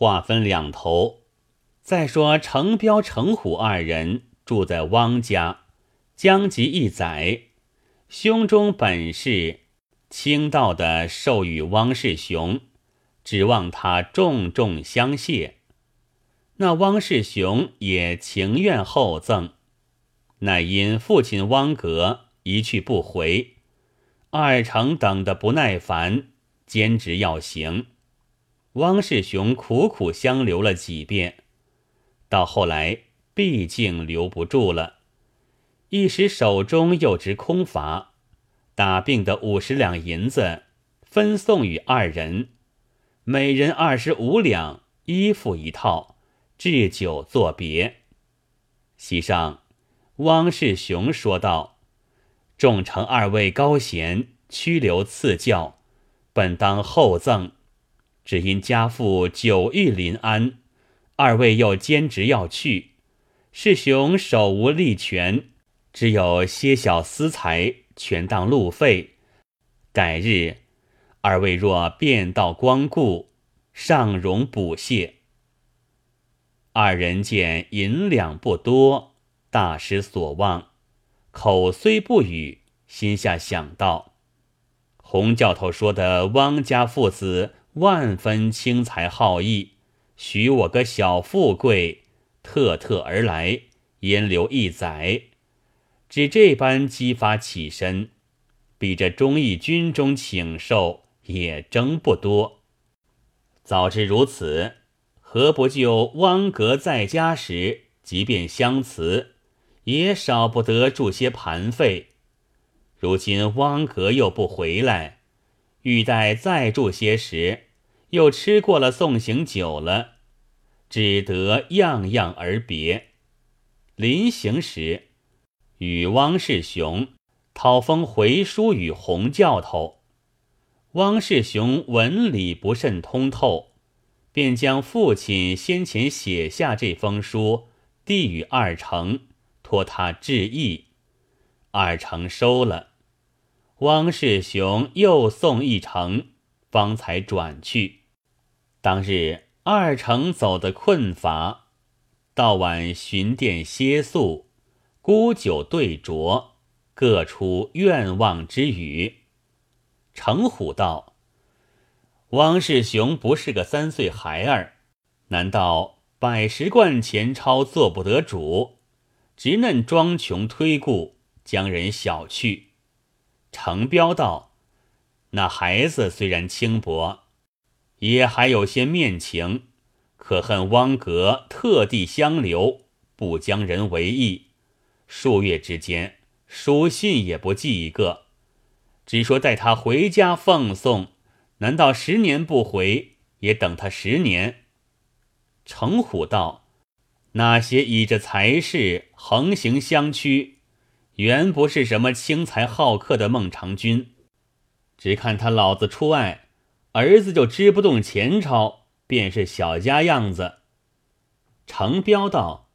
话分两头。再说程彪、程虎二人住在汪家，将及一载，胸中本是倾倒的授予汪世雄，指望他重重相谢。那汪世雄也情愿厚赠，乃因父亲汪格一去不回，二成等得不耐烦，坚持要行。汪世雄苦苦相留了几遍。到后来，毕竟留不住了，一时手中又值空乏，打病的五十两银子分送与二人，每人二十五两，衣服一套，置酒作别。席上，汪世雄说道：“众承二位高贤屈留赐教，本当厚赠，只因家父久欲临安。”二位又兼职要去，世雄手无力权，只有些小私财，全当路费。改日，二位若便道光顾，尚容补谢。二人见银两不多，大失所望，口虽不语，心下想到：洪教头说的汪家父子万分轻财好义。许我个小富贵，特特而来，焉留一载？只这般激发起身，比这忠义军中请受也争不多。早知如此，何不就汪格在家时，即便相辞，也少不得住些盘费。如今汪格又不回来，欲待再住些时。又吃过了送行酒了，只得样样而别。临行时，与汪世雄讨封回书与洪教头。汪世雄文理不甚通透，便将父亲先前写下这封书递与二成，托他致意。二成收了。汪世雄又送一程，方才转去。当日二程走得困乏，到晚寻店歇宿，沽酒对酌，各出愿望之语。程虎道：“汪世雄不是个三岁孩儿，难道百十贯钱钞做不得主，直嫩装穷推故，将人小觑？”程彪道：“那孩子虽然轻薄。”也还有些面情，可恨汪格特地相留，不将人为义。数月之间，书信也不寄一个，只说待他回家奉送。难道十年不回，也等他十年？程虎道：“那些倚着财势横行乡区，原不是什么轻财好客的孟尝君，只看他老子出外。”儿子就支不动钱钞，便是小家样子。程彪道：“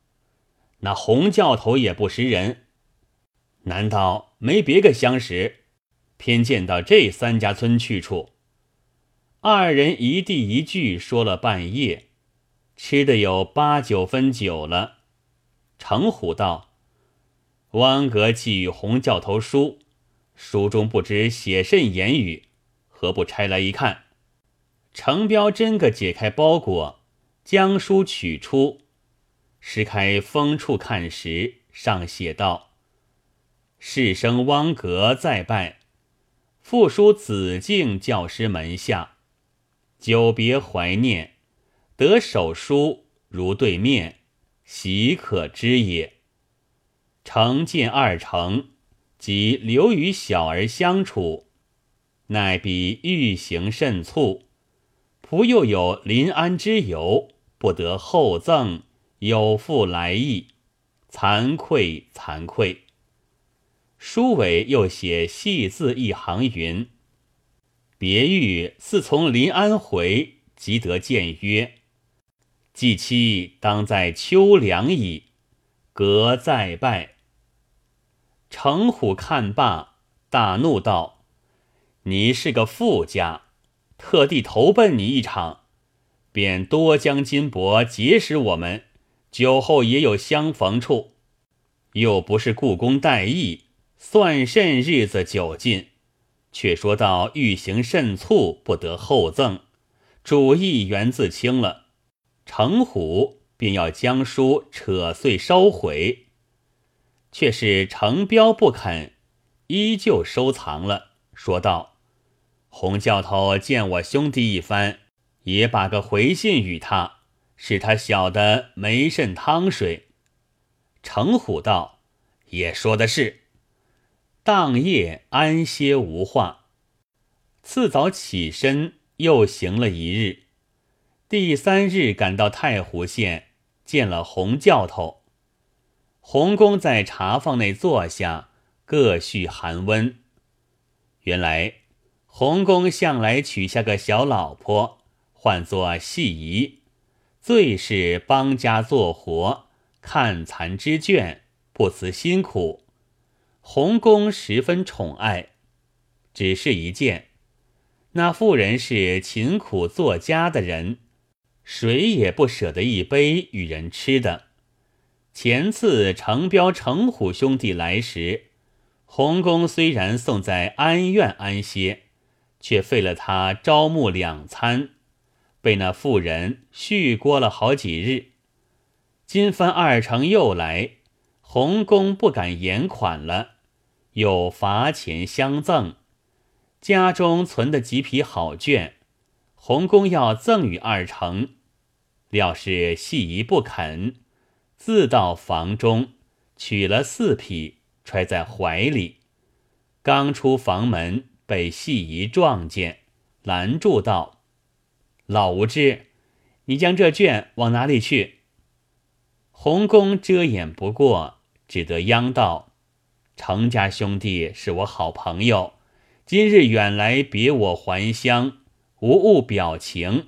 那洪教头也不识人，难道没别个相识，偏见到这三家村去处？”二人一地一句说了半夜，吃的有八九分酒了。程虎道：“汪格寄与洪教头书，书中不知写甚言语，何不拆来一看？”程彪真个解开包裹，将书取出，撕开封处看时，上写道：“世生汪格再拜，复书子敬教师门下，久别怀念，得手书如对面，喜可知也。成见二成，即留与小儿相处，乃比欲行甚促。”仆又有临安之由，不得厚赠，有负来意，惭愧惭愧。书尾又写细字一行云：“别欲似从临安回，即得见曰：季期当在秋凉矣，隔再拜。”程虎看罢，大怒道：“你是个富家。”特地投奔你一场，便多将金帛结使我们，酒后也有相逢处。又不是故宫待议，算甚日子久近？却说到欲行甚促，不得厚赠，主意原自清了。程虎便要将书扯碎烧毁，却是程彪不肯，依旧收藏了，说道：“洪教头见我兄弟一番，也把个回信与他，使他晓得没甚汤水。”程虎道。也说的是，当夜安歇无话。次早起身，又行了一日。第三日赶到太湖县，见了洪教头。洪公在茶坊内坐下，各叙寒温。原来洪公向来娶下个小老婆，唤作细姨，最是帮家做活，看残织绢。不辞辛苦，洪公十分宠爱。只是一件，那妇人是勤苦作家的人，谁也不舍得一杯与人吃的。前次程彪、程虎兄弟来时，洪公虽然送在安院安歇，却费了他招募两餐，被那妇人续锅了好几日。今番二成又来。洪公不敢延款了，又罚钱相赠。家中存的几匹好卷，洪公要赠与二成，料是细姨不肯，自到房中取了四匹，揣在怀里。刚出房门，被细姨撞见，拦住道：“老无知，你将这卷往哪里去？”洪公遮掩不过。只得央道：“程家兄弟是我好朋友，今日远来别我还乡，无误表情。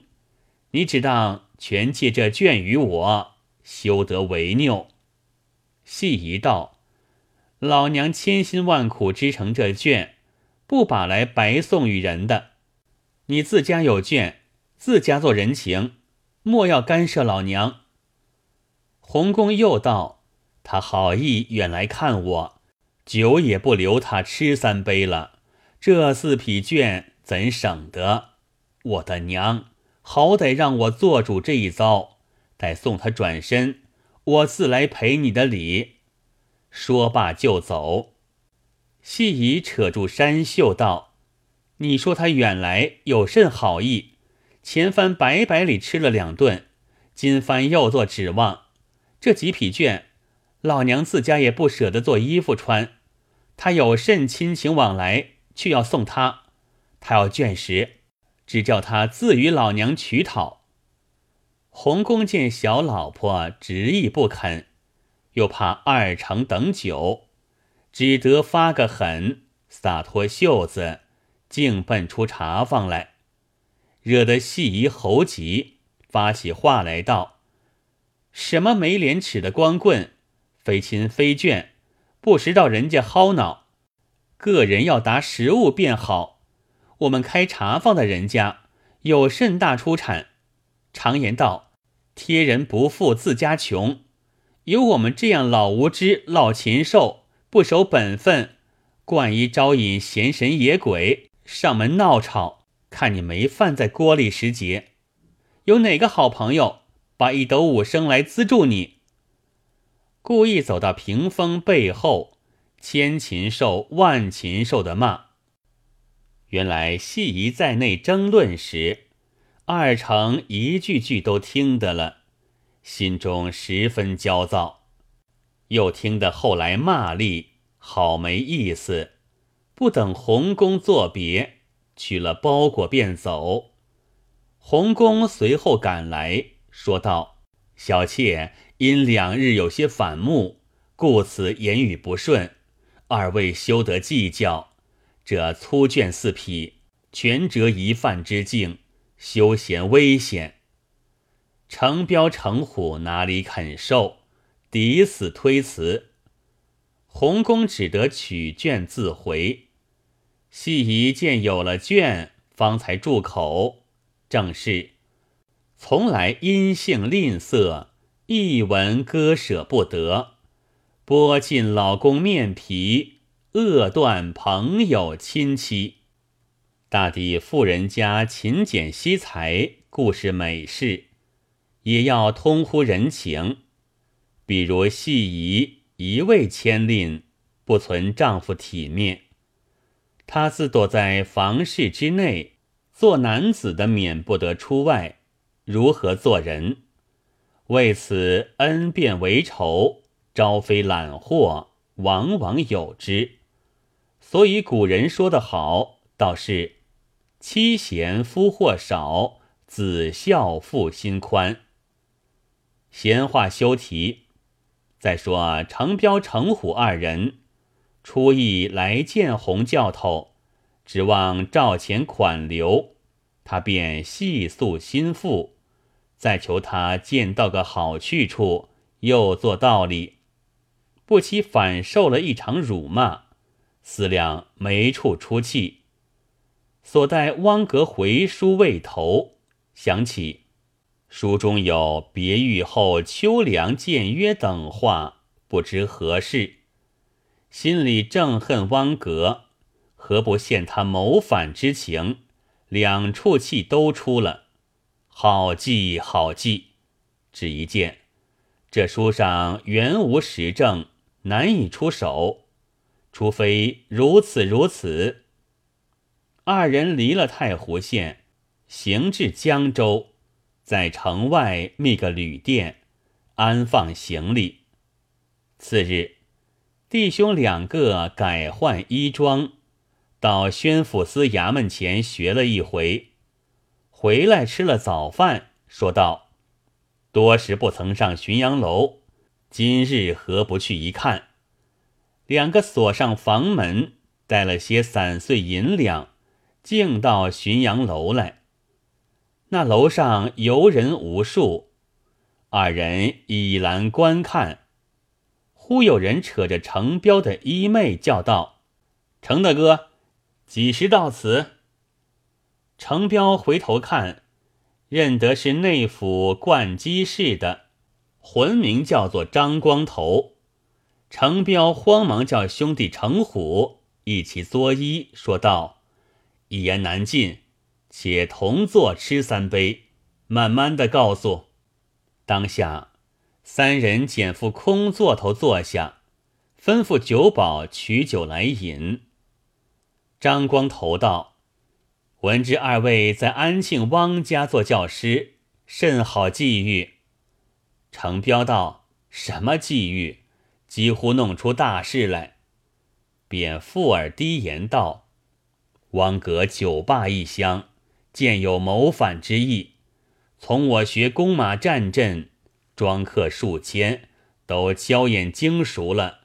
你只当全借这卷与我，休得违拗。”细一道：“老娘千辛万苦织成这卷，不把来白送与人的。你自家有卷，自家做人情，莫要干涉老娘。”洪公又道。他好意远来看我，酒也不留他吃三杯了。这四匹绢怎省得？我的娘，好歹让我做主这一遭。待送他转身，我自来赔你的礼。说罢就走。细姨扯住山秀道：“你说他远来有甚好意？前番白白里吃了两顿，今番又做指望。这几匹绢。”老娘自家也不舍得做衣服穿，他有甚亲情往来，却要送他。他要绢时，只叫他自与老娘取讨。洪公见小老婆执意不肯，又怕二成等久，只得发个狠，洒脱袖子，径奔出茶坊来，惹得细姨猴急，发起话来道：“什么没廉耻的光棍！”非亲非眷，不时到人家薅脑，个人要打食物便好。我们开茶坊的人家有甚大出产？常言道：“贴人不富，自家穷。”有我们这样老无知、老禽兽，不守本分，惯一招引闲神野鬼上门闹吵，看你没饭在锅里时节，有哪个好朋友把一斗五升来资助你？故意走到屏风背后，千禽兽万禽兽的骂。原来戏姨在内争论时，二成一句句都听得了，心中十分焦躁。又听得后来骂力，好没意思。不等洪公作别，取了包裹便走。洪公随后赶来说道：“小妾。”因两日有些反目，故此言语不顺。二位休得计较。这粗绢四匹，全折一饭之境，休嫌危险。程彪、程虎哪里肯受，抵死推辞。洪公只得取卷自回。细姨见有了卷，方才住口。正是从来阴性吝啬，一文割舍不得，剥尽老公面皮，扼断朋友亲戚。大抵富人家勤俭惜财，固是美事，也要通乎人情。比如戏姨一味牵令，不存丈夫体面，她自躲在房室之内，做男子的免不得出外，如何做人？为此恩变为仇，招非揽祸，往往有之。所以古人说得好，倒是。妻贤夫祸少，子孝父心宽。闲话休提。再说程彪、程虎二人，初一来见洪教头，指望赵钱款留，他便细诉心腹，再求他见到个好去处，又做道理，不期反受了一场辱骂，思量没处出气。所带汪格回书未投，想起书中有别狱后秋凉见约等话，不知何事，心里正恨汪格，何不现他谋反之情？两处气都出了，好计好计，只一见这书上原无实证，难以出手，除非如此如此。二人离了太湖县，行至江州，在城外觅个旅店，安放行李。次日，弟兄两个改换衣装，到宣抚司衙门前学了一回，回来吃了早饭，说道：“多时不曾上浔阳楼，今日何不去一看？”两个锁上房门，带了些散碎银两。径到浔阳楼来，那楼上游人无数，二人倚栏观看。忽有人扯着程彪的衣袂，叫道：“程大哥，几时到此？”程彪回头看，认得是内府灌机事的，魂名叫做张光头。程彪慌忙叫兄弟程虎一起作揖，说道。一言难尽，且同坐吃三杯，慢慢的告诉。当下三人捡副空座头坐下，吩咐酒保取酒来饮。张光头道：“闻知二位在安庆汪家做教师，甚好际遇。”程彪道：“什么际遇？几乎弄出大事来。”便附耳低言道。汪阁酒罢一厢，见有谋反之意，从我学弓马战阵，庄客数千，都交眼精熟了。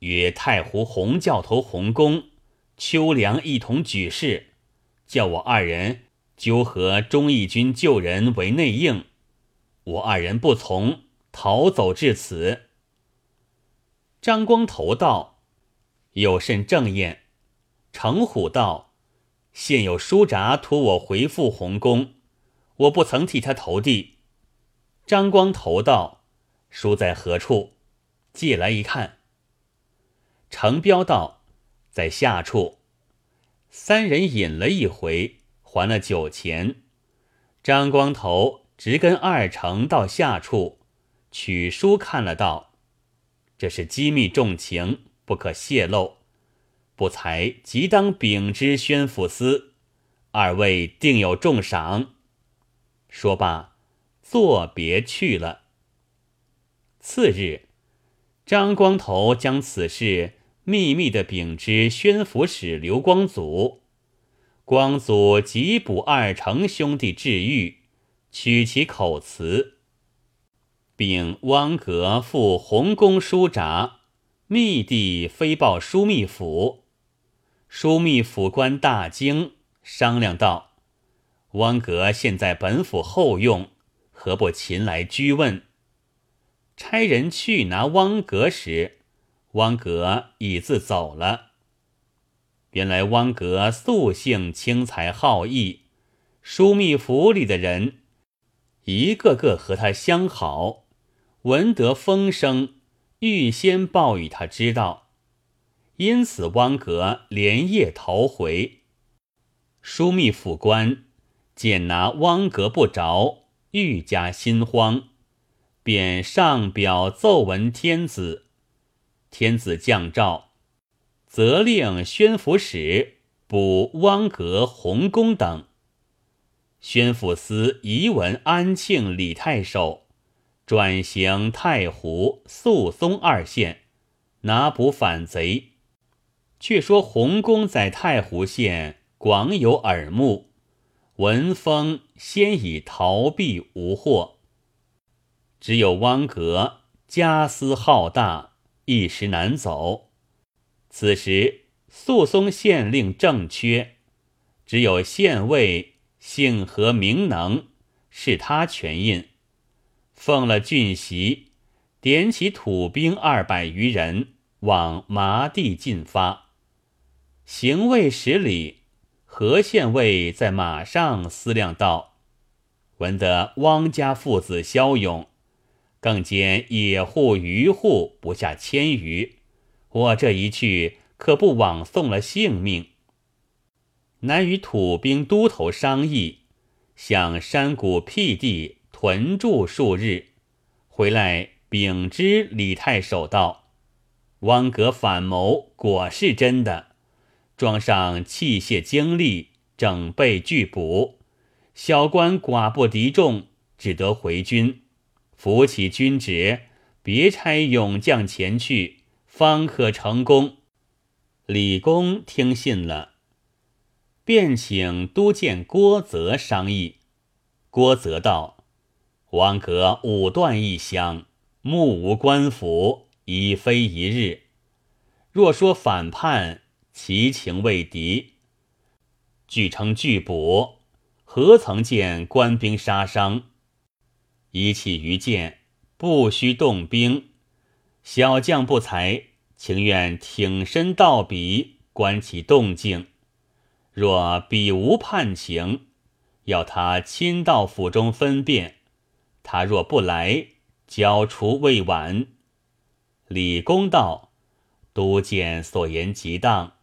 约太湖洪教头洪公、秋凉一同举事，叫我二人纠合忠义军救人为内应，我二人不从，逃走至此。张光头道：“有甚正验？”程虎道：“现有书札托我回复洪公，我不曾替他投递。”张光头道：“书在何处？借来一看。”程彪道：“在下处。”三人饮了一回，还了酒钱。张光头直跟二成到下处取书看了，道：“这是机密重情，不可泄露。”不才即当禀之宣抚司，二位定有重赏。说罢，作别去了。次日，张光头将此事秘密的禀知宣抚使刘光祖，光祖即捕二成兄弟治狱，取其口词，并汪阁赴洪公书札，密递飞报枢密府。枢密府官大惊，商量道：“汪格现在本府后用，何不擒来拘问？”差人去拿汪格时，汪格已自走了。原来汪格素性轻财好义，枢密府里的人一个个和他相好，闻得风声，预先报与他知道。因此，汪格连夜逃回。枢密府官见拿汪格不着，愈加心慌，便上表奏闻天子。天子降诏，责令宣抚使捕汪格、洪公等。宣抚司移文安庆李太守，转行太湖、肃松二县，拿捕反贼。却说洪公在太湖县广有耳目，闻风先已逃避无获。只有汪格家私浩大，一时难走。此时宿松县令正缺，只有县尉。姓何名能，是他全印，奉了郡席，点起土兵二百余人往麻地进发。行未十里，何县尉在马上思量道：“闻得汪家父子骁勇，更兼野户渔户不下千余，我这一去，可不枉送了性命。”乃与土兵都头商议，向山谷僻地屯驻数日，回来禀知李太守道：“汪格反谋，果是真的。装上器械精力，整备拒捕。小官寡不敌众，只得回军。扶起军职，别差勇将前去，方可成功。”李公听信了。便请都监郭泽商议。郭泽道：“王格武断异乡，目无官府，已非一日。若说反叛，其情未敌。据称拒捕，何曾见官兵杀伤？一气于剑，不须动兵。小将不才，情愿挺身到彼，观其动静。”若彼无叛情，要他亲到府中分辨；他若不来，交除未晚。李公道：都监所言极当，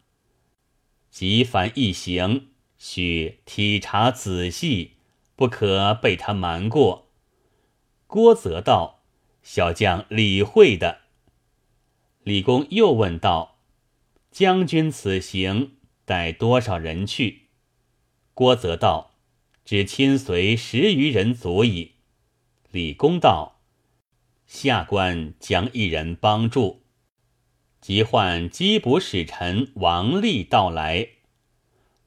即凡一行，须体察仔细，不可被他瞒过。郭则道：小将理会的。李公又问道：将军此行？带多少人去？郭则道：“只亲随十余人足矣。”李公道：“下官将一人帮助。”即唤缉捕使臣王立到来。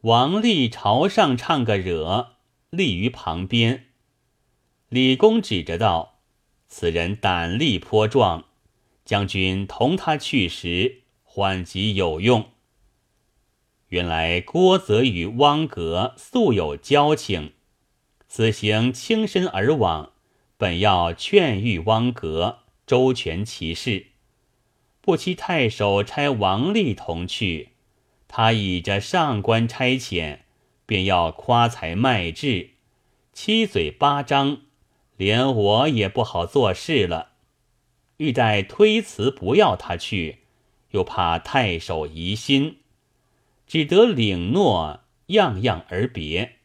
王立朝上唱个惹，立于旁边。李公指着道：“此人胆力颇壮，将军同他去时，缓急有用。”原来郭泽与汪格素有交情，此行轻身而往，本要劝谕汪格周全其事。不期太守差王立同去，他倚着上官差遣，便要夸才卖智，七嘴八张，连我也不好做事了。欲待推辞不要他去，又怕太守疑心。只得领诺，样样而别。